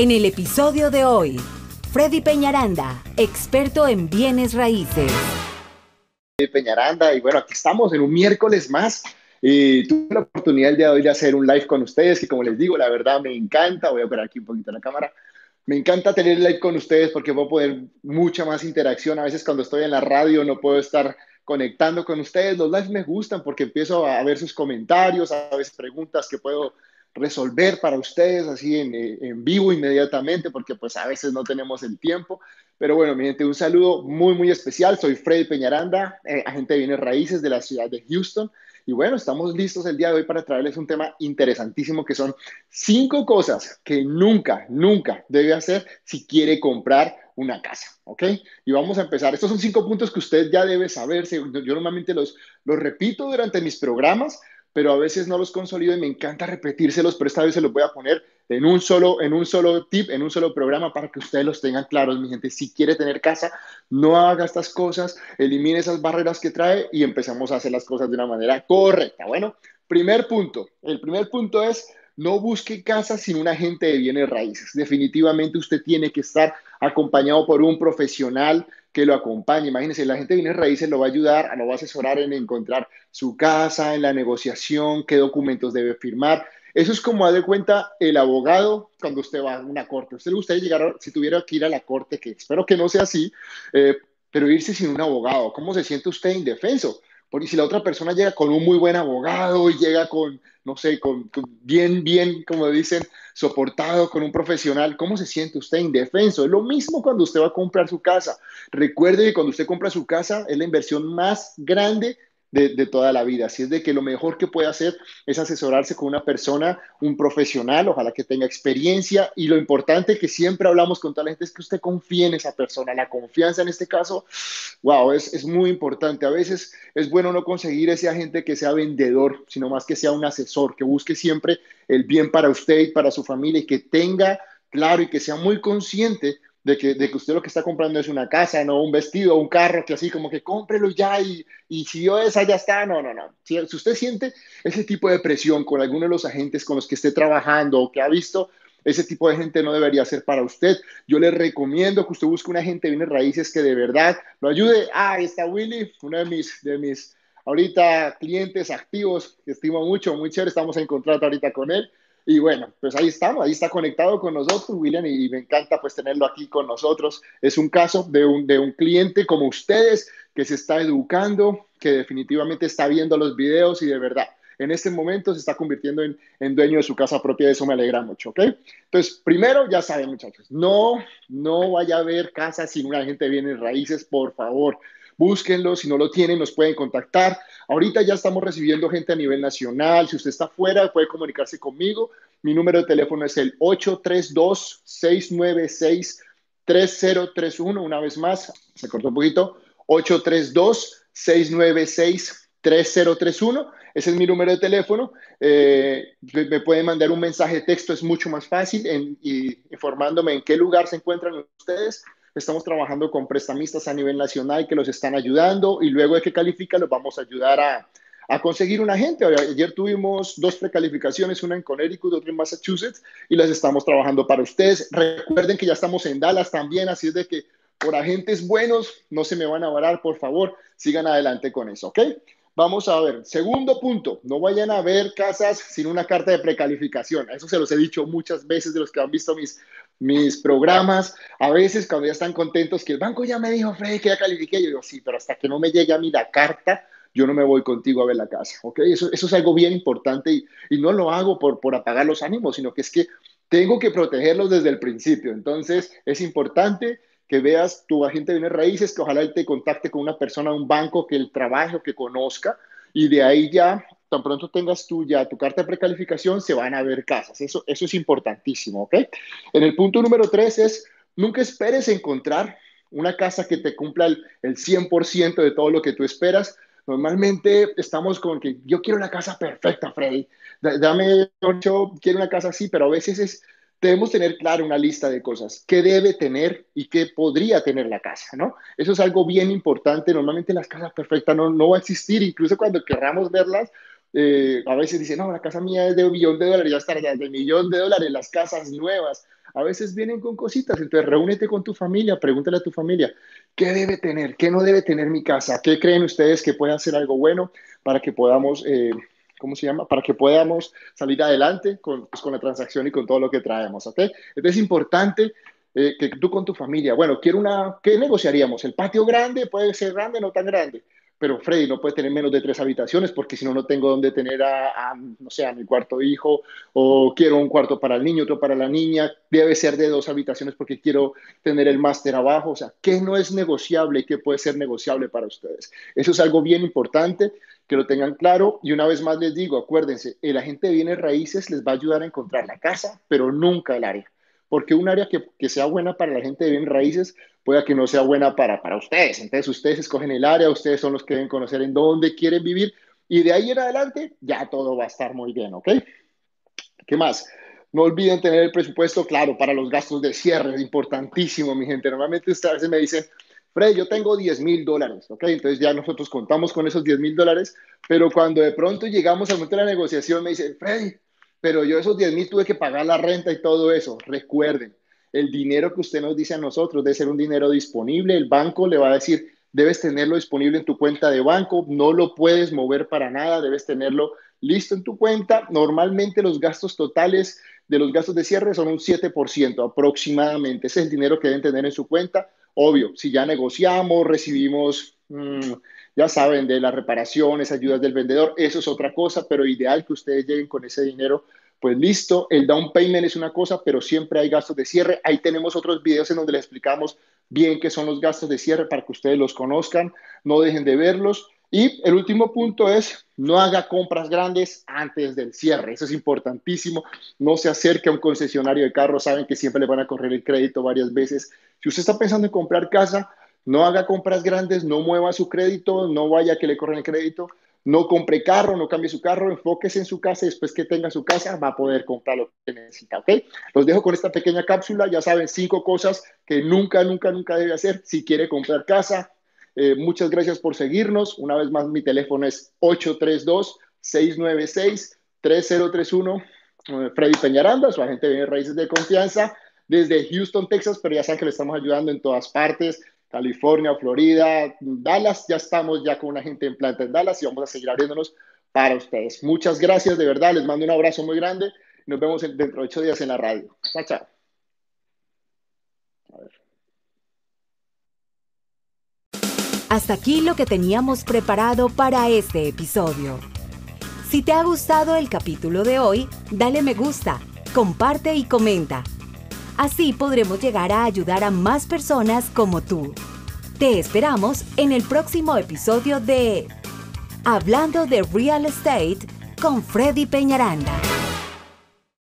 En el episodio de hoy, Freddy Peñaranda, experto en bienes raíces. Freddy Peñaranda, y bueno, aquí estamos en un miércoles más. Y tuve la oportunidad el día de hoy de hacer un live con ustedes, que como les digo, la verdad me encanta. Voy a ver aquí un poquito la cámara. Me encanta tener el live con ustedes porque puedo poder mucha más interacción. A veces cuando estoy en la radio no puedo estar conectando con ustedes. Los lives me gustan porque empiezo a ver sus comentarios, a veces preguntas que puedo resolver para ustedes así eh, en, vivo inmediatamente, porque pues a veces no tenemos el tiempo. Pero bueno, mi gente, un saludo muy, muy especial. Soy Freddy Peñaranda, eh, agente de bienes raíces de la ciudad de Houston. Y bueno, estamos listos el día de hoy para traerles un tema interesantísimo que son cinco cosas que nunca, nunca debe hacer si quiere comprar una casa, ¿ok? Y vamos a empezar. Estos son cinco puntos que usted ya debe saber. Yo normalmente los, los repito durante mis programas pero a veces no los consolido y me encanta repetírselos, pero esta vez se los voy a poner en un solo, en un solo tip, en un solo programa para que ustedes los tengan claros, mi gente. Si quiere tener casa, no haga estas cosas, elimine esas barreras que trae y empezamos a hacer las cosas de una manera correcta. Bueno, primer punto. El primer punto es no busque casa sin un agente de bienes raíces. Definitivamente usted tiene que estar acompañado por un profesional que lo acompañe. Imagínense, la gente de bienes raíces lo va a ayudar, lo va a asesorar en encontrar su casa, en la negociación, qué documentos debe firmar. Eso es como, ha de cuenta, el abogado cuando usted va a una corte. usted le gustaría llegar, si tuviera que ir a la corte, que espero que no sea así, eh, pero irse sin un abogado. ¿Cómo se siente usted indefenso? Porque si la otra persona llega con un muy buen abogado y llega con, no sé, con, bien, bien, como dicen, soportado con un profesional, ¿cómo se siente usted indefenso? Es lo mismo cuando usted va a comprar su casa. Recuerde que cuando usted compra su casa es la inversión más grande de, toda la vida. Así es de que lo mejor que puede hacer es asesorarse con una persona, un profesional, ojalá que tenga experiencia. Y lo importante que siempre hablamos con toda la gente es que usted confíe en esa persona. La confianza en este caso, wow, es, es muy importante. A veces es bueno no conseguir ese agente que sea vendedor, sino más que sea un asesor, que busque siempre el bien para usted y para su familia y que tenga claro y que sea muy consciente de que, de que usted lo que está comprando es una casa, no un vestido, un carro, que así como que cómprelo ya y, y si yo esa ya está, no, no, no. Si, usted siente ese tipo de presión con alguno de los agentes con los que esté trabajando o que ha visto, ese tipo de gente no debería ser para usted. Yo le recomiendo que usted busque un agente de raíces que de verdad lo ayude. Ah, ahí está Willy, uno de mis, de mis ahorita clientes activos que estimo mucho, muy chévere, estamos en contrato ahorita con él. Y bueno, pues ahí estamos, ahí está conectado con nosotros, William, y, me encanta pues tenerlo aquí con nosotros. Es un caso de un, de un cliente como ustedes que se está educando, que definitivamente está viendo los videos y de verdad, en este momento se está convirtiendo en, dueño de su casa propia, eso me alegra mucho, ¿ok? Entonces, primero, ya saben muchachos, no, no vaya a haber casa sin una gente de bienes raíces, por favor búsquenlo, si no lo tienen nos pueden contactar. Ahorita ya estamos recibiendo gente a nivel nacional, si usted está fuera puede comunicarse conmigo. Mi número de teléfono es el 832-696-3031, una vez más, se cortó un poquito, 832-696-3031. Ese es mi número de teléfono. Eh, me pueden mandar un mensaje de texto, es mucho más fácil, en, informándome en qué lugar se encuentran ustedes Estamos trabajando con prestamistas a nivel nacional que los están ayudando y luego de que califica los vamos a ayudar a, a conseguir un agente. Ayer tuvimos dos precalificaciones, una en Connecticut, otra en Massachusetts, y las estamos trabajando para ustedes. Recuerden que ya estamos en Dallas también, así es de que por agentes buenos no se me van a varar, por favor, sigan adelante con eso, ¿ok? Vamos a ver, segundo punto, no vayan a ver casas sin una carta de precalificación. Eso se los he dicho muchas veces de los que han visto mis, mis programas. A veces cuando ya están contentos que el banco ya me dijo, Freddy, que ya califiqué, yo digo, sí, pero hasta que no me llegue a mí la carta, yo no me voy contigo a ver la casa, ¿ok? Eso, eso es algo bien importante y, y no lo hago por, por apagar los ánimos, sino que es que tengo que protegerlos desde el principio. Entonces, es importante que veas tu agente de raíces, que ojalá él te contacte con una persona, un banco que él trabaje o que conozca, y de ahí ya, tan pronto tengas tú ya tu carta de precalificación, se van a ver casas. Eso, eso es importantísimo, ¿ok? En el punto número tres es, nunca esperes encontrar una casa que te cumpla el, el 100% de todo lo que tú esperas. Normalmente estamos con que yo quiero la casa perfecta, Freddy. Dame ocho, quiero una casa así, pero a veces es debemos tener claro una lista de cosas que debe tener y que podría tener la casa, ¿no? Eso es algo bien importante. Normalmente las casas perfectas no, no va a existir, incluso cuando querramos verlas, eh, a veces dicen, no, la casa mía es de un millón de dólares, ya está, de un millón de dólares, las casas nuevas. A veces vienen con cositas, entonces reúnete con tu familia, pregúntale a tu familia, ¿qué debe tener? ¿Qué no debe tener mi casa? ¿Qué creen ustedes que puede hacer algo bueno para que podamos, eh, ¿cómo se llama? Para que podamos salir adelante con, pues, con la transacción y con todo lo que traemos, ¿ok? Entonces es importante eh, que tú con tu familia, bueno, quiero una, ¿qué negociaríamos? ¿El patio grande puede ser grande, no tan grande? Pero Freddy no puede tener menos de tres habitaciones porque si no, no tengo dónde tener a, no sé, a mi cuarto hijo, o quiero un cuarto para el niño, otro para la niña, debe ser de dos habitaciones porque quiero tener el máster abajo, o sea, ¿qué no es negociable y qué puede ser negociable para ustedes? Eso es algo bien importante que lo tengan claro. Y una vez más les digo, acuérdense, el agente de bienes raíces les va a ayudar a encontrar la casa, pero nunca el área porque un área que, que, sea buena para la gente de bien raíces pueda que no sea buena para, para ustedes. Entonces ustedes escogen el área, ustedes son los que deben conocer en dónde quieren vivir y de ahí en adelante ya todo va a estar muy bien, ¿ok? ¿Qué más? No olviden tener el presupuesto claro para los gastos de cierre, es importantísimo, mi gente. Normalmente ustedes me dicen, Fred, yo tengo 10 mil dólares, ¿ok? Entonces ya nosotros contamos con esos 10 mil dólares, pero cuando de pronto llegamos al momento de la negociación me dicen, Freddy, pero yo esos 10 mil tuve que pagar la renta y todo eso. Recuerden, el dinero que usted nos dice a nosotros debe ser un dinero disponible. El banco le va a decir, debes tenerlo disponible en tu cuenta de banco, no lo puedes mover para nada, debes tenerlo listo en tu cuenta. Normalmente los gastos totales de los gastos de cierre son un 7% aproximadamente. Ese es el dinero que deben tener en su cuenta. Obvio, si ya negociamos, recibimos, mm, ya saben, de las reparaciones, ayudas del vendedor, eso es otra cosa, pero ideal que ustedes lleguen con ese dinero pues listo, el down payment es una cosa, pero siempre hay gastos de cierre. Ahí tenemos otros videos en donde les explicamos bien qué son los gastos de cierre para que ustedes los conozcan, no dejen de verlos. Y el último punto es, no haga compras grandes antes del cierre. Eso es importantísimo. No se acerque a un concesionario de carros. Saben que siempre le van a correr el crédito varias veces. Si usted está pensando en comprar casa, no haga compras grandes, no mueva su crédito, no vaya a que le corren el crédito. No compre carro, no cambie su carro, enfóquese en su casa y después que tenga su casa va a poder comprar lo que necesita, ¿ok? Los dejo con esta pequeña cápsula, ya saben, cinco cosas que nunca, nunca, nunca debe hacer si quiere comprar casa. Eh, muchas gracias por seguirnos. Una vez más, mi teléfono es 832-696-3031. Eh, Freddy Peñaranda, su agente de raíces de confianza desde Houston, Texas, pero ya saben que le estamos ayudando en todas partes. California, Florida, Dallas, ya estamos ya con una gente en planta en Dallas y vamos a seguir abriéndonos para ustedes. Muchas gracias, de verdad, les mando un abrazo muy grande. Nos vemos dentro de ocho días en la radio. Chao, chao. Hasta aquí lo que teníamos preparado para este episodio. Si te ha gustado el capítulo de hoy, dale me gusta, comparte y comenta. Así podremos llegar a ayudar a más personas como tú. Te esperamos en el próximo episodio de Hablando de Real Estate con Freddy Peñaranda.